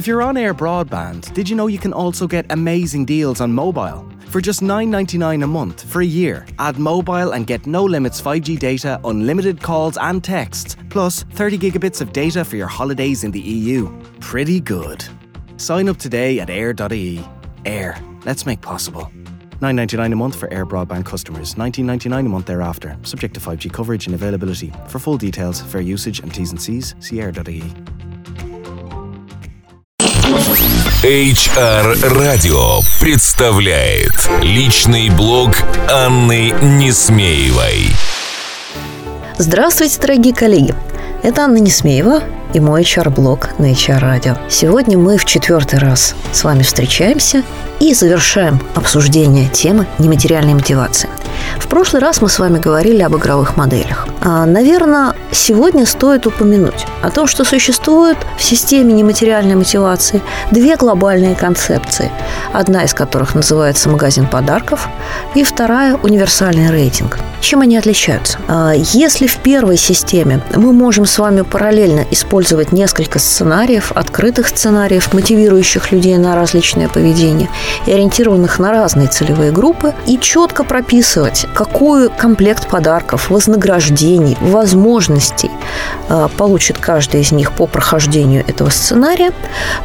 If you're on air broadband, did you know you can also get amazing deals on mobile? For just $9.99 a month for a year, add mobile and get no limits 5G data, unlimited calls and texts, plus 30 gigabits of data for your holidays in the EU. Pretty good. Sign up today at air.ie. Air, let's make possible. $9.99 a month for Air Broadband customers, $19.99 a month thereafter, subject to 5G coverage and availability. For full details, fair usage and T's and C's, see air.ie. HR Radio представляет личный блог Анны Несмеевой. Здравствуйте, дорогие коллеги! Это Анна Несмеева и мой HR-блог на HR Radio. Сегодня мы в четвертый раз с вами встречаемся и завершаем обсуждение темы нематериальной мотивации. В прошлый раз мы с вами говорили об игровых моделях. А, наверное, сегодня стоит упомянуть о том, что существует в системе нематериальной мотивации две глобальные концепции, одна из которых называется магазин подарков, и вторая – универсальный рейтинг. Чем они отличаются? А, если в первой системе мы можем с вами параллельно использовать несколько сценариев, открытых сценариев, мотивирующих людей на различное поведение и ориентированных на разные целевые группы, и четко прописывать, какой комплект подарков, вознаграждений, возможностей а, получит каждый из них по прохождению этого сценария,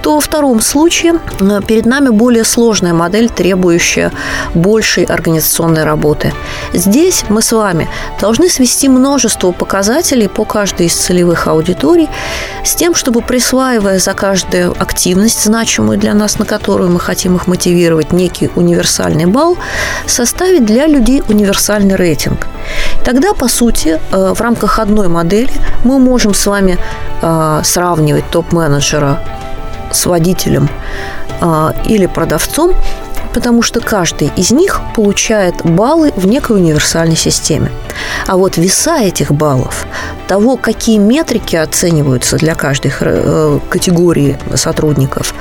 то во втором случае а, перед нами более сложная модель, требующая большей организационной работы. Здесь мы с вами должны свести множество показателей по каждой из целевых аудиторий с тем, чтобы присваивая за каждую активность, значимую для нас, на которую мы хотим их мотивировать, некий универсальный балл, составить для людей универсальный рейтинг. Тогда, по сути, э, в рамках одной модели мы можем с вами э, сравнивать топ-менеджера с водителем э, или продавцом потому что каждый из них получает баллы в некой универсальной системе. А вот веса этих баллов, того, какие метрики оцениваются для каждой э, категории сотрудников,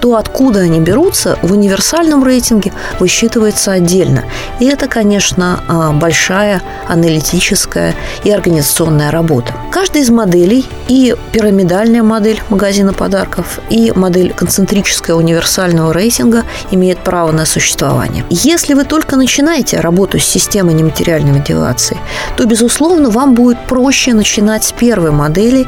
то откуда они берутся, в универсальном рейтинге высчитывается отдельно. И это, конечно, а, большая аналитическая и организационная работа. Каждая из моделей и пирамидальная модель магазина подарков, и модель концентрическая универсального рейтинга имеет право на существование. Если вы только начинаете работу с системой нематериальной мотивации, то, безусловно, вам будет проще начинать с первой модели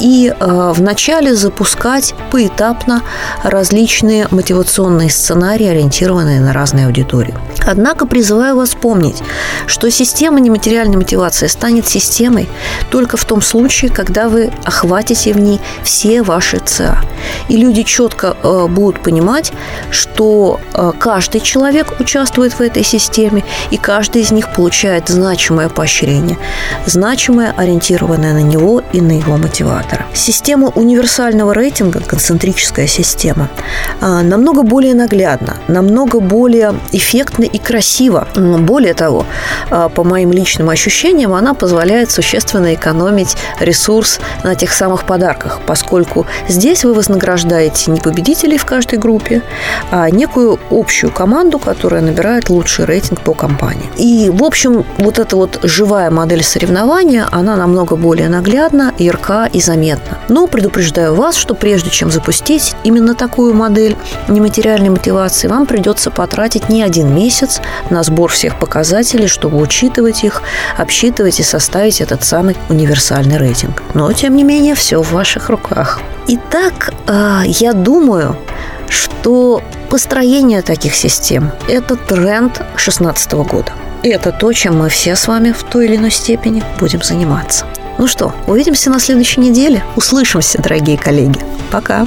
и э, вначале запускать поэтапно различные мотивационные сценарии, ориентированные на разные аудитории. Однако призываю вас помнить, что система нематериальной мотивации станет системой только в том случае, когда вы охватите в ней все ваши ЦА. И люди четко э, будут понимать, что э, каждый человек участвует в этой системе, и каждый из них получает значимое поощрение, значимое, ориентированное на него и на его мотиватора. Система универсального рейтинга, концентрическая система, э, намного более наглядна, намного более эффектна и красиво. Более того, э, по моим личным ощущениям, она позволяет существенно экономить ресурс на тех самых подарках, поскольку здесь вы вознаграждаете не победителей в каждой группе, а некую общую команду, которая набирает лучший рейтинг по компании. И, в общем, вот эта вот живая модель соревнования, она намного более наглядна, ярка и заметна. Но предупреждаю вас, что прежде чем запустить именно такую модель нематериальной мотивации, вам придется потратить не один месяц на сбор всех показателей, чтобы учитывать их, обсчитывать и составить этот самый универсальный рейтинг. Но, тем не менее, все в ваших руках. Итак, а, я думаю, что построение таких систем – это тренд 2016 года. И это то, чем мы все с вами в той или иной степени будем заниматься. Ну что, увидимся на следующей неделе. Услышимся, дорогие коллеги. Пока.